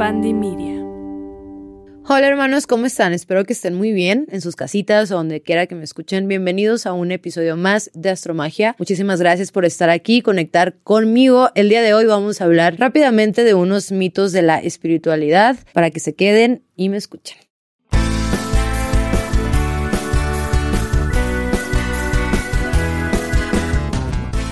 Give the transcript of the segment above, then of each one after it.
Media. Hola hermanos, ¿cómo están? Espero que estén muy bien en sus casitas o donde quiera que me escuchen. Bienvenidos a un episodio más de Astromagia. Muchísimas gracias por estar aquí, conectar conmigo. El día de hoy vamos a hablar rápidamente de unos mitos de la espiritualidad para que se queden y me escuchen.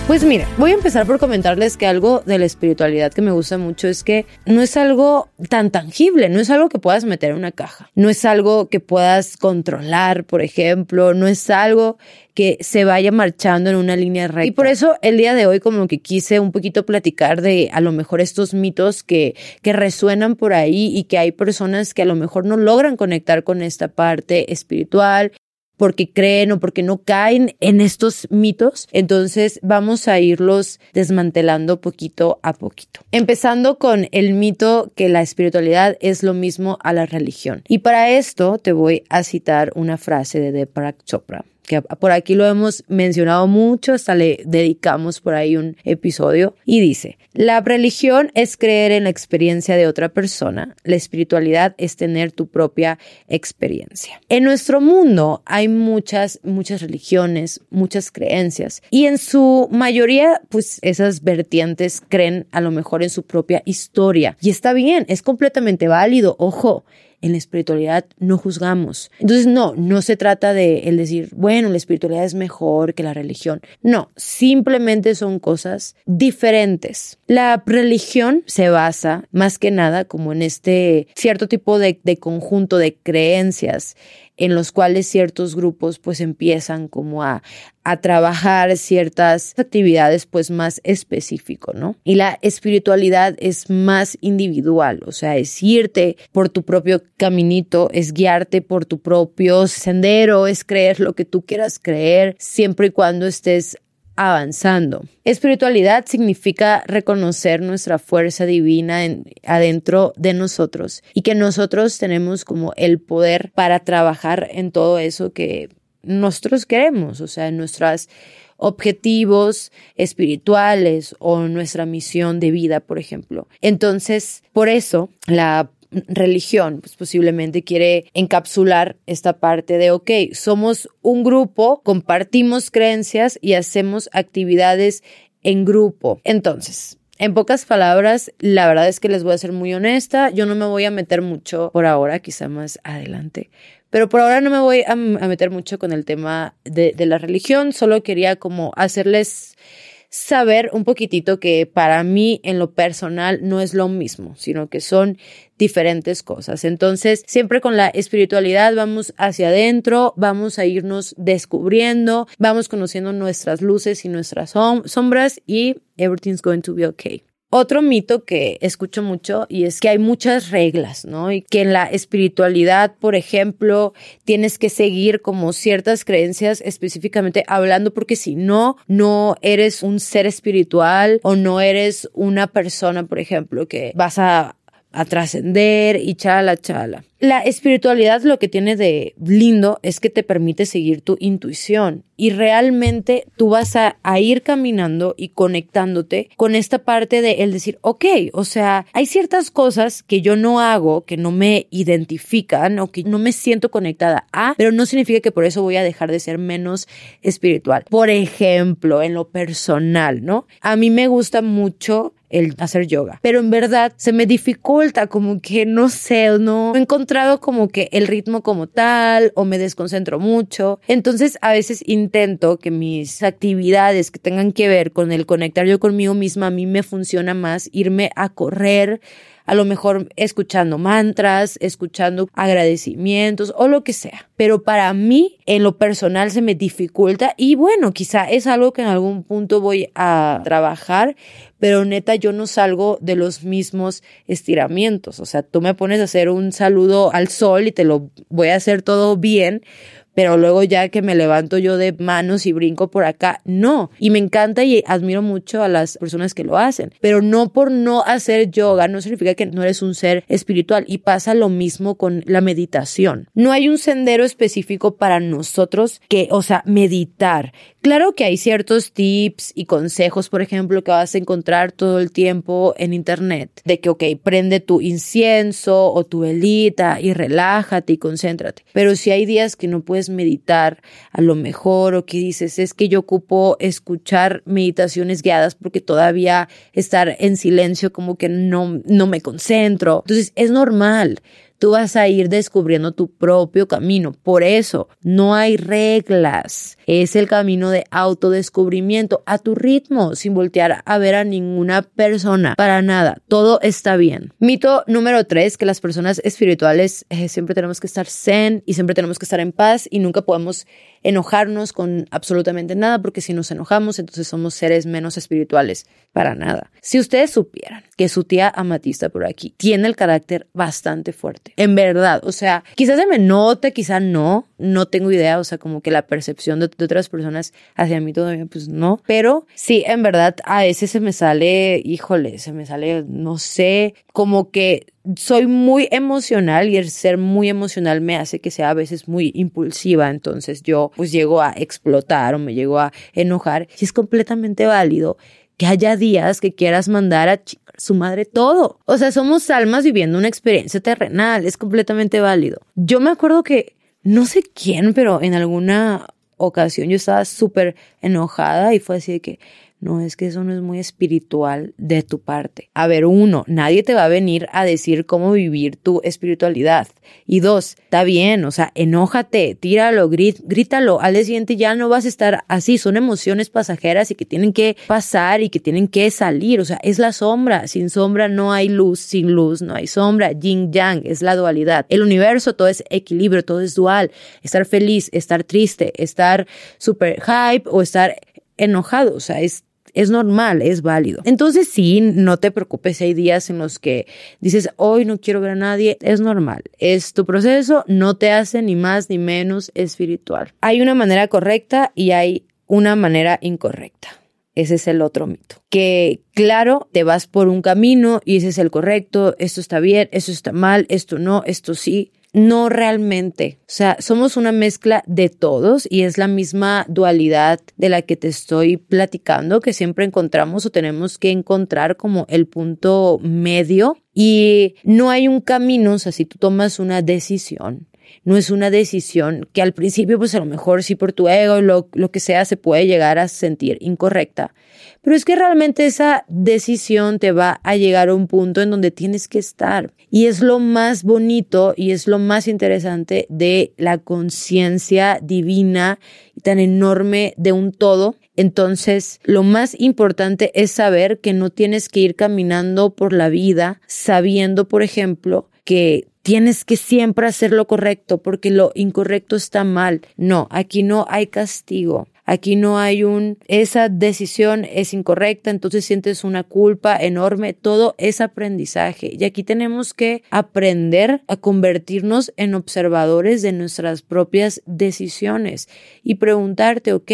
Pues mira, voy a empezar por comentarles que algo de la espiritualidad que me gusta mucho es que no es algo tan tangible, no es algo que puedas meter en una caja, no es algo que puedas controlar, por ejemplo, no es algo que se vaya marchando en una línea recta. Y por eso el día de hoy como que quise un poquito platicar de a lo mejor estos mitos que, que resuenan por ahí y que hay personas que a lo mejor no logran conectar con esta parte espiritual porque creen o porque no caen en estos mitos. Entonces vamos a irlos desmantelando poquito a poquito. Empezando con el mito que la espiritualidad es lo mismo a la religión. Y para esto te voy a citar una frase de Deepak Chopra que por aquí lo hemos mencionado mucho, hasta le dedicamos por ahí un episodio, y dice, la religión es creer en la experiencia de otra persona, la espiritualidad es tener tu propia experiencia. En nuestro mundo hay muchas, muchas religiones, muchas creencias, y en su mayoría, pues esas vertientes creen a lo mejor en su propia historia, y está bien, es completamente válido, ojo, en la espiritualidad no juzgamos. Entonces, no, no se trata de el decir, bueno, la espiritualidad es mejor que la religión. No, simplemente son cosas diferentes. La religión se basa más que nada como en este cierto tipo de, de conjunto de creencias en los cuales ciertos grupos pues empiezan como a, a trabajar ciertas actividades pues más específico, ¿no? Y la espiritualidad es más individual, o sea, es irte por tu propio caminito, es guiarte por tu propio sendero, es creer lo que tú quieras creer, siempre y cuando estés avanzando. Espiritualidad significa reconocer nuestra fuerza divina adentro de nosotros y que nosotros tenemos como el poder para trabajar en todo eso que nosotros queremos, o sea, en nuestros objetivos espirituales o nuestra misión de vida, por ejemplo. Entonces, por eso la religión, pues posiblemente quiere encapsular esta parte de, ok, somos un grupo, compartimos creencias y hacemos actividades en grupo. Entonces, en pocas palabras, la verdad es que les voy a ser muy honesta, yo no me voy a meter mucho por ahora, quizá más adelante, pero por ahora no me voy a, meter mucho con el tema de, de la religión, solo quería como hacerles saber un poquitito que para mí en lo personal no es lo mismo, sino que son diferentes cosas. Entonces, siempre con la espiritualidad vamos hacia adentro, vamos a irnos descubriendo, vamos conociendo nuestras luces y nuestras sombras y everything's going to be okay. Otro mito que escucho mucho y es que hay muchas reglas, ¿no? Y que en la espiritualidad, por ejemplo, tienes que seguir como ciertas creencias específicamente hablando porque si no, no eres un ser espiritual o no eres una persona, por ejemplo, que vas a a trascender y chala, chala. La espiritualidad lo que tiene de lindo es que te permite seguir tu intuición y realmente tú vas a, ir caminando y conectándote con esta parte de el decir, ok, o sea, hay ciertas cosas que yo no hago, que no me identifican o que no me siento conectada a, pero no significa que por eso voy a dejar de ser menos espiritual. Por ejemplo, en lo personal, ¿no? A mí me gusta mucho el hacer yoga. Pero en verdad se me dificulta como que no sé, no he encontrado como que el ritmo como tal o me desconcentro mucho. Entonces a veces intento que mis actividades que tengan que ver con el conectar yo conmigo misma a mí me funciona más irme a correr a lo mejor escuchando mantras, escuchando agradecimientos o lo que sea. Pero para mí, en lo personal, se me dificulta y bueno, quizá es algo que en algún punto voy a trabajar, pero neta yo no salgo de los mismos estiramientos. O sea, tú me pones a hacer un saludo al sol y te lo voy a hacer todo bien, pero luego ya que me levanto yo de manos y brinco por acá, no. Y me encanta y admiro mucho a las personas que lo hacen, pero no por no hacer yoga no significa que no eres un ser espiritual y pasa lo mismo con la meditación. No hay un sendero específico para nosotros que, o sea, meditar. Claro que hay ciertos tips y consejos, por ejemplo, que vas a encontrar todo el tiempo en internet, de que, ok, prende tu incienso o tu velita y relájate y concéntrate. Pero si hay días que no puedes meditar a lo mejor o que dices, es que yo ocupo escuchar meditaciones guiadas porque todavía estar en silencio como que no, no me concentro. Entonces es normal tú vas a ir descubriendo tu propio camino. Por eso, no hay reglas. Es el camino de autodescubrimiento a tu ritmo, sin voltear a ver a ninguna persona. Para nada, todo está bien. Mito número tres, que las personas espirituales eh, siempre tenemos que estar zen y siempre tenemos que estar en paz y nunca podemos enojarnos con absolutamente nada, porque si nos enojamos, entonces somos seres menos espirituales. Para nada. Si ustedes supieran que su tía Amatista por aquí tiene el carácter bastante fuerte, en verdad, o sea, quizás se me note, quizás no, no tengo idea, o sea, como que la percepción de, otras personas hacia mí todavía, pues no, pero sí, en verdad, a veces se me sale, híjole, se me sale, no sé, como que soy muy emocional y el ser muy emocional me hace que sea a veces muy impulsiva, entonces yo pues llego a explotar o me llego a enojar y es completamente válido que haya días que quieras mandar a su madre todo. O sea, somos almas viviendo una experiencia terrenal, es completamente válido. Yo me acuerdo que no sé quién, pero en alguna ocasión yo estaba súper enojada y fue así de que no, es que eso no es muy espiritual de tu parte. A ver, uno, nadie te va a venir a decir cómo vivir tu espiritualidad. Y dos, está bien, o sea, enójate, tíralo, grítalo. Al día siguiente ya no vas a estar así. Son emociones pasajeras y que tienen que pasar y que tienen que salir. O sea, es la sombra. Sin sombra no hay luz, sin luz no hay sombra. Yin yang es la dualidad. El universo todo es equilibrio, todo es dual. Estar feliz, estar triste, estar super hype o estar enojado. O sea, es es normal, es válido. Entonces sí, no te preocupes, hay días en los que dices, hoy no quiero ver a nadie, es normal, es tu proceso, no te hace ni más ni menos espiritual. Hay una manera correcta y hay una manera incorrecta. Ese es el otro mito. Que claro, te vas por un camino y ese es el correcto, esto está bien, esto está mal, esto no, esto sí no realmente. O sea, somos una mezcla de todos y es la misma dualidad de la que te estoy platicando que siempre encontramos o tenemos que encontrar como el punto medio y no hay un camino, o sea, si tú tomas una decisión, no es una decisión que al principio, pues a lo mejor sí por tu ego, lo, lo que sea, se puede llegar a sentir incorrecta. Pero es que realmente esa decisión te va a llegar a un punto en donde tienes que estar. Y es lo más bonito y es lo más interesante de la conciencia divina y tan enorme de un todo. Entonces, lo más importante es saber que no tienes que ir caminando por la vida sabiendo, por ejemplo, que tienes que siempre hacer lo correcto porque lo incorrecto está mal. No, aquí no hay castigo. Aquí no hay un, esa decisión es incorrecta, entonces sientes una culpa enorme. Todo es aprendizaje. Y aquí tenemos que aprender a convertirnos en observadores de nuestras propias decisiones y preguntarte, ok,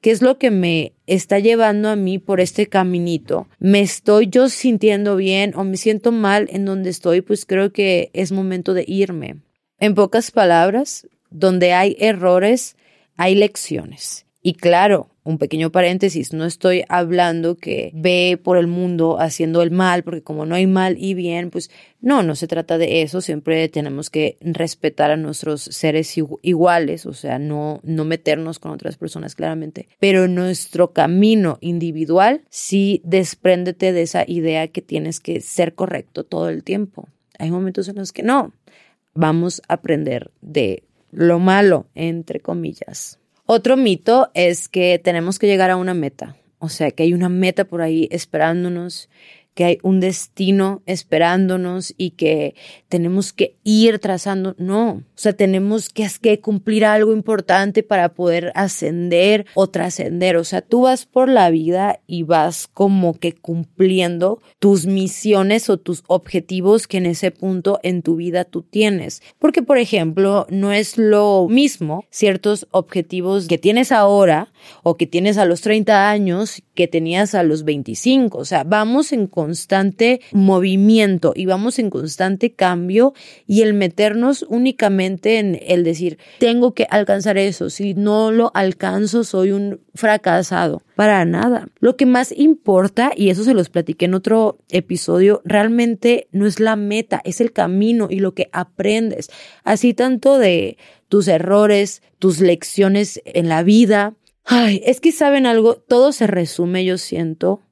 ¿Qué es lo que me está llevando a mí por este caminito? ¿Me estoy yo sintiendo bien o me siento mal en donde estoy? Pues creo que es momento de irme. En pocas palabras, donde hay errores, hay lecciones. Y claro, un pequeño paréntesis, no estoy hablando que ve por el mundo haciendo el mal, porque como no hay mal y bien, pues no, no se trata de eso, siempre tenemos que respetar a nuestros seres iguales, o sea, no, no meternos con otras personas claramente, pero nuestro camino individual sí despréndete de esa idea que tienes que ser correcto todo el tiempo. Hay momentos en los que no, vamos a aprender de lo malo, entre comillas. Otro mito es que tenemos que llegar a una meta, o sea, que hay una meta por ahí esperándonos, que hay un destino esperándonos y que tenemos que ir trazando. No, o sea, tenemos que, que cumplir algo importante para poder ascender o trascender. O sea, tú vas por la vida y vas como que cumpliendo tus misiones o tus objetivos que en ese punto en tu vida tú tienes. Porque, por ejemplo, no es lo mismo ciertos objetivos que tienes ahora o que tienes a los 30 años que tenías a los 25. O sea, vamos en constante movimiento y vamos en constante cambio y el meternos únicamente en el decir, tengo que alcanzar eso. Si no lo alcanzo, soy un fracasado. Para nada. Lo que más importa, y eso se los platiqué en otro episodio, realmente no es la meta, es el camino y lo que aprendes. Así tanto de tus errores, tus lecciones en la vida. Ay, es que saben algo, todo se resume, yo siento,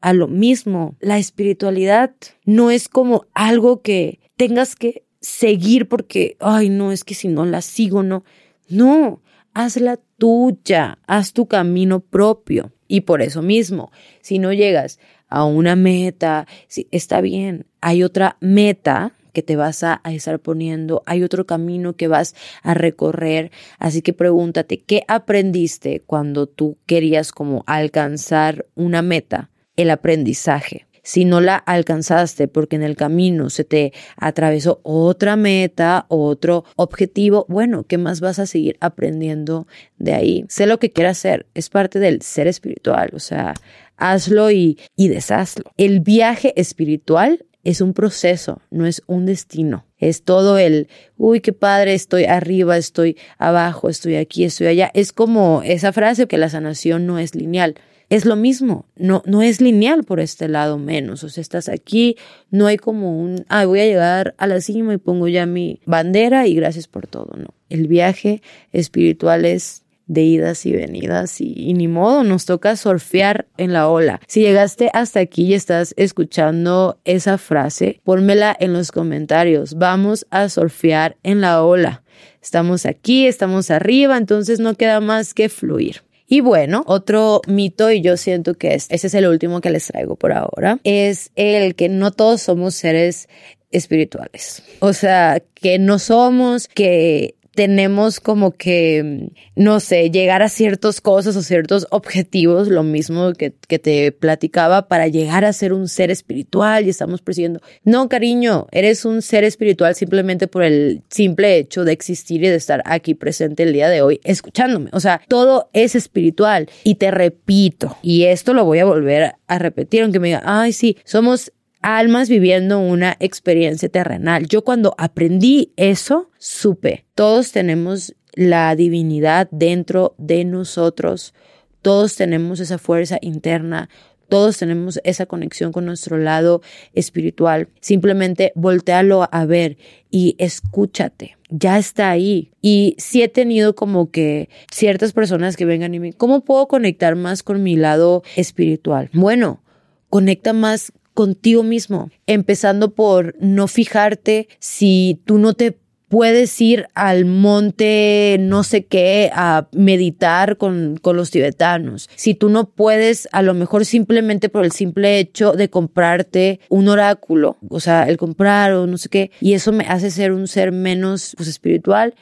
a lo mismo. La espiritualidad no es como algo que tengas que seguir porque, ay, no, es que si no la sigo, no. No, hazla tuya, haz tu camino propio. Y por eso mismo, si no llegas a una meta, si, está bien, hay otra meta que te vas a, a, estar poniendo, hay otro camino que vas a recorrer, así que pregúntate, ¿qué aprendiste cuando tú querías como alcanzar una meta? El aprendizaje si no la alcanzaste porque en el camino se te atravesó otra meta, otro objetivo, bueno, ¿qué más vas a seguir aprendiendo de ahí? Sé lo que quieras hacer, es parte del ser espiritual, o sea, hazlo y, y deshazlo. El viaje espiritual es un proceso, no es un destino. Es todo el, uy, qué padre, estoy arriba, estoy abajo, estoy aquí, estoy allá. Es como esa frase que la sanación no es lineal es lo mismo, no, no es lineal por este lado menos, o sea, estás aquí, no hay como un, ah, voy a llegar a la cima y pongo ya mi bandera y gracias por todo, no. El viaje espiritual es de idas y venidas y, ni modo, nos toca surfear en la ola. Si llegaste hasta aquí y estás escuchando esa frase, pónmela en los comentarios. Vamos a surfear en la ola. Estamos aquí, estamos arriba, entonces no queda más que fluir. Y bueno, otro mito, y yo siento que es, ese es el último que les traigo por ahora, es el que no todos somos seres espirituales. O sea, que no somos, que tenemos como que, no sé, llegar a ciertas cosas o ciertos objetivos, lo mismo que, que, te platicaba, para llegar a ser un ser espiritual y estamos persiguiendo. No, cariño, eres un ser espiritual simplemente por el simple hecho de existir y de estar aquí presente el día de hoy escuchándome. O sea, todo es espiritual. Y te repito, y esto lo voy a volver a repetir, aunque me diga, ay, sí, somos almas viviendo una experiencia terrenal. Yo cuando aprendí eso, supe, todos tenemos la divinidad dentro de nosotros, todos tenemos esa fuerza interna, todos tenemos esa conexión con nuestro lado espiritual. Simplemente voltealo a ver y escúchate. Ya está ahí. Y sí he tenido como que ciertas personas que vengan y me, ¿cómo puedo conectar más con mi lado espiritual? Bueno, conecta más contigo mismo, empezando por no fijarte si tú no te puedes ir al monte no sé qué a meditar con, con, los tibetanos. Si tú no puedes, a lo mejor simplemente por el simple hecho de comprarte un oráculo, o sea, el comprar o no sé qué, y eso me hace ser un ser menos pues, espiritual,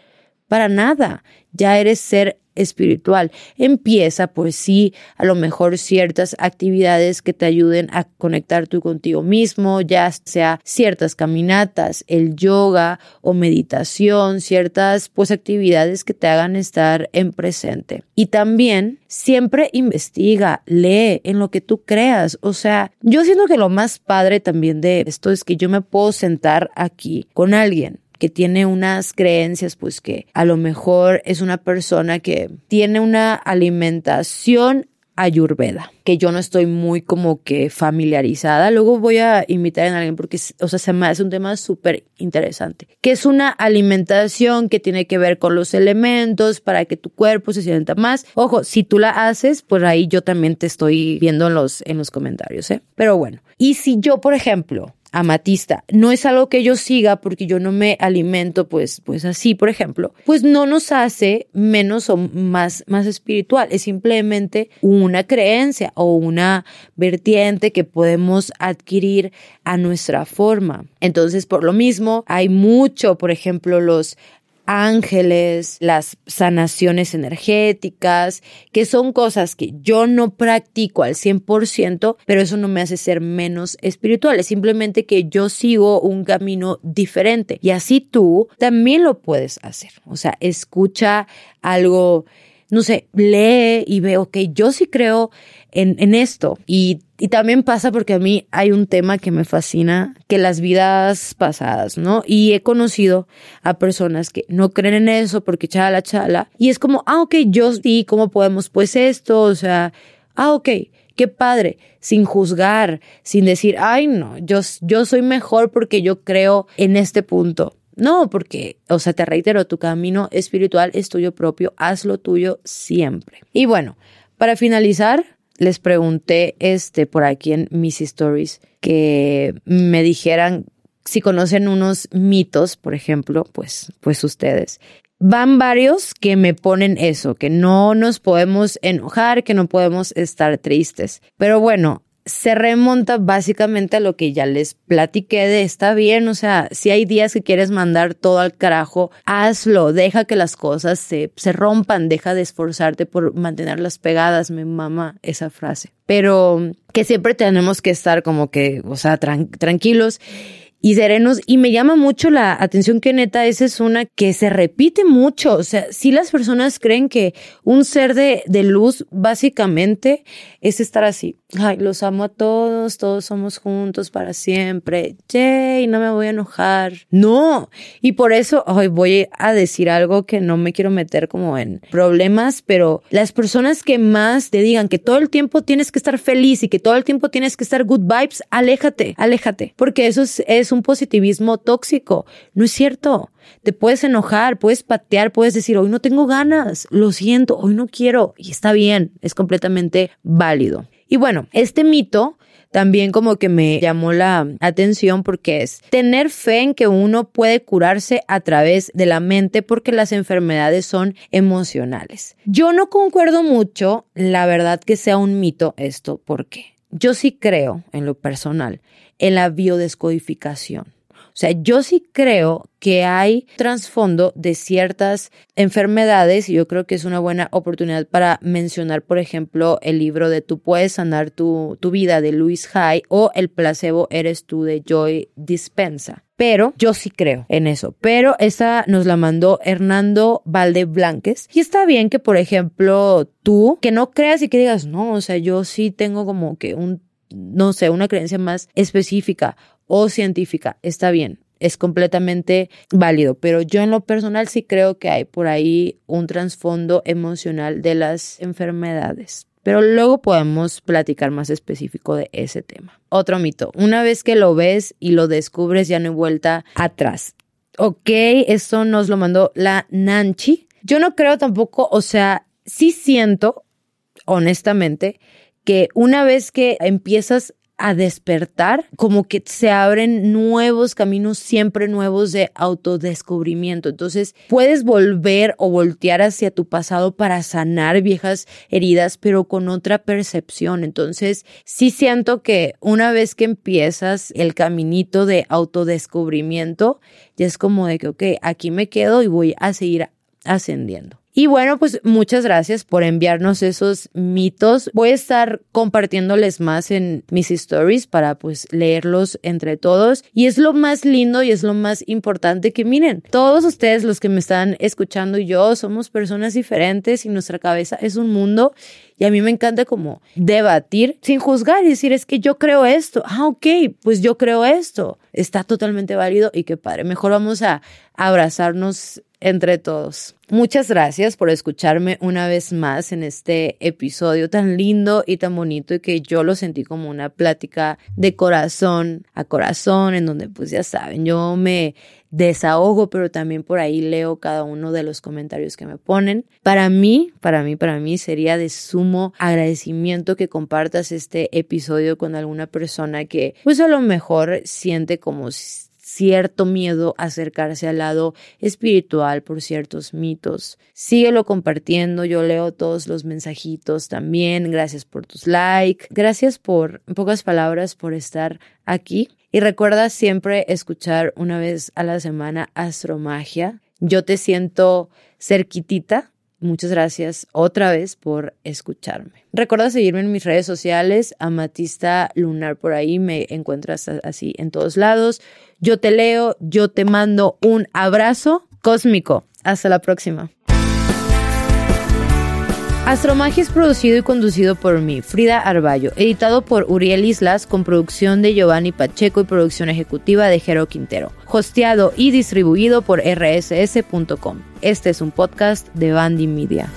para nada. Ya eres ser espiritual. Empieza, pues sí, a lo mejor ciertas actividades que te ayuden a conectar tú contigo mismo, ya sea ciertas caminatas, el yoga o meditación, ciertas pues actividades que te hagan estar en presente. Y también siempre investiga, lee en lo que tú creas. O sea, yo siento que lo más padre también de esto es que yo me puedo sentar aquí con alguien que tiene unas creencias, pues que a lo mejor es una persona que tiene una alimentación ayurveda, que yo no estoy muy como que familiarizada. Luego voy a invitar a alguien porque, o sea, se me hace un tema súper interesante, que es una alimentación que tiene que ver con los elementos para que tu cuerpo se sienta más. Ojo, si tú la haces, pues ahí yo también te estoy viendo en los, en los comentarios, ¿eh? Pero bueno, y si yo, por ejemplo, amatista. No es algo que yo siga porque yo no me alimento pues pues así por ejemplo pues no nos hace menos o más más espiritual. Es simplemente una creencia o una vertiente que podemos adquirir a nuestra forma. Entonces por lo mismo hay mucho por ejemplo los ángeles, las sanaciones energéticas, que son cosas que yo no practico al 100%, pero eso no me hace ser menos espiritual, es simplemente que yo sigo un camino diferente y así tú también lo puedes hacer. O sea, escucha algo no sé, lee y ve, ok, yo sí creo en, en esto. Y, y, también pasa porque a mí hay un tema que me fascina, que las vidas pasadas, ¿no? Y he conocido a personas que no creen en eso porque chala, chala. Y es como, ah, ok, yo sí, ¿cómo podemos? Pues esto, o sea, ah, ok. Qué padre, sin juzgar, sin decir, ay no, yo, yo soy mejor porque yo creo en este punto. No, porque, o sea, te reitero, tu camino espiritual es tuyo propio, hazlo tuyo siempre. Y bueno, para finalizar, les pregunté este por aquí en mis stories que me dijeran si conocen unos mitos, por ejemplo, pues, pues ustedes. Van varios que me ponen eso, que no nos podemos enojar, que no podemos estar tristes. Pero bueno, se remonta básicamente a lo que ya les platiqué de está bien, o sea, si hay días que quieres mandar todo al carajo, hazlo, deja que las cosas se, se rompan, deja de esforzarte por mantenerlas pegadas, me mama esa frase. Pero que siempre tenemos que estar como que, o sea, tranquilos y serenos. Y me llama mucho la atención que neta, esa es una que se repite mucho. O sea, si las personas creen que un ser de, de luz básicamente es estar así. Ay, los amo a todos, todos somos juntos para siempre. Yay, no me voy a enojar. No. Y por eso hoy voy a decir algo que no me quiero meter como en problemas, pero las personas que más te digan que todo el tiempo tienes que estar feliz y que todo el tiempo tienes que estar good vibes, aléjate, aléjate, porque eso es, es un positivismo tóxico. No es cierto. Te puedes enojar, puedes patear, puedes decir, hoy no tengo ganas, lo siento, hoy no quiero, y está bien, es completamente válido. Y bueno, este mito también como que me llamó la atención porque es tener fe en que uno puede curarse a través de la mente porque las enfermedades son emocionales. Yo no concuerdo mucho, la verdad que sea un mito esto, porque yo sí creo en lo personal en la biodescodificación. O sea, yo sí creo que hay trasfondo de ciertas enfermedades y yo creo que es una buena oportunidad para mencionar, por ejemplo, el libro de Tú puedes sanar tu, tu vida de Luis Hay o El placebo eres tú de Joy Dispensa. Pero yo sí creo en eso. Pero esa nos la mandó Hernando Valde Blanques. Y está bien que, por ejemplo, tú, que no creas y que digas, no, o sea, yo sí tengo como que un no sé, una creencia más específica o científica, está bien, es completamente válido, pero yo en lo personal sí creo que hay por ahí un trasfondo emocional de las enfermedades. Pero luego podemos platicar más específico de ese tema. Otro mito, una vez que lo ves y lo descubres ya no hay vuelta atrás. Ok, esto nos lo mandó la Nanchi. Yo no creo tampoco, o sea, sí siento, honestamente, que una vez que empiezas a despertar, como que se abren nuevos caminos, siempre nuevos de autodescubrimiento. Entonces, puedes volver o voltear hacia tu pasado para sanar viejas heridas, pero con otra percepción. Entonces, sí siento que una vez que empiezas el caminito de autodescubrimiento, ya es como de que, ok, aquí me quedo y voy a seguir ascendiendo. Y bueno, pues muchas gracias por enviarnos esos mitos. Voy a estar compartiéndoles más en mis stories para pues leerlos entre todos. Y es lo más lindo y es lo más importante que miren, todos ustedes los que me están escuchando y yo somos personas diferentes y nuestra cabeza es un mundo y a mí me encanta como debatir sin juzgar y decir, es que yo creo esto. Ah, ok, pues yo creo esto. Está totalmente válido y qué padre. Mejor vamos a abrazarnos entre todos. Muchas gracias por escucharme una vez más en este episodio tan lindo y tan bonito y que yo lo sentí como una plática de corazón a corazón en donde pues ya saben, yo me desahogo, pero también por ahí leo cada uno de los comentarios que me ponen. Para mí, para mí, para mí sería de sumo agradecimiento que compartas este episodio con alguna persona que pues a lo mejor siente como cierto miedo a acercarse al lado espiritual por ciertos mitos. Síguelo compartiendo, yo leo todos los mensajitos también. Gracias por tus likes, gracias por, en pocas palabras, por estar aquí. Y recuerda siempre escuchar una vez a la semana Astromagia. Yo te siento cerquitita Muchas gracias otra vez por escucharme. Recuerda seguirme en mis redes sociales, Amatista Lunar, por ahí me encuentras así en todos lados. Yo te leo, yo te mando un abrazo cósmico. Hasta la próxima. Astromagia es producido y conducido por mí, Frida Arballo, editado por Uriel Islas con producción de Giovanni Pacheco y producción ejecutiva de Jero Quintero, hosteado y distribuido por rss.com. Este es un podcast de Bandy Media.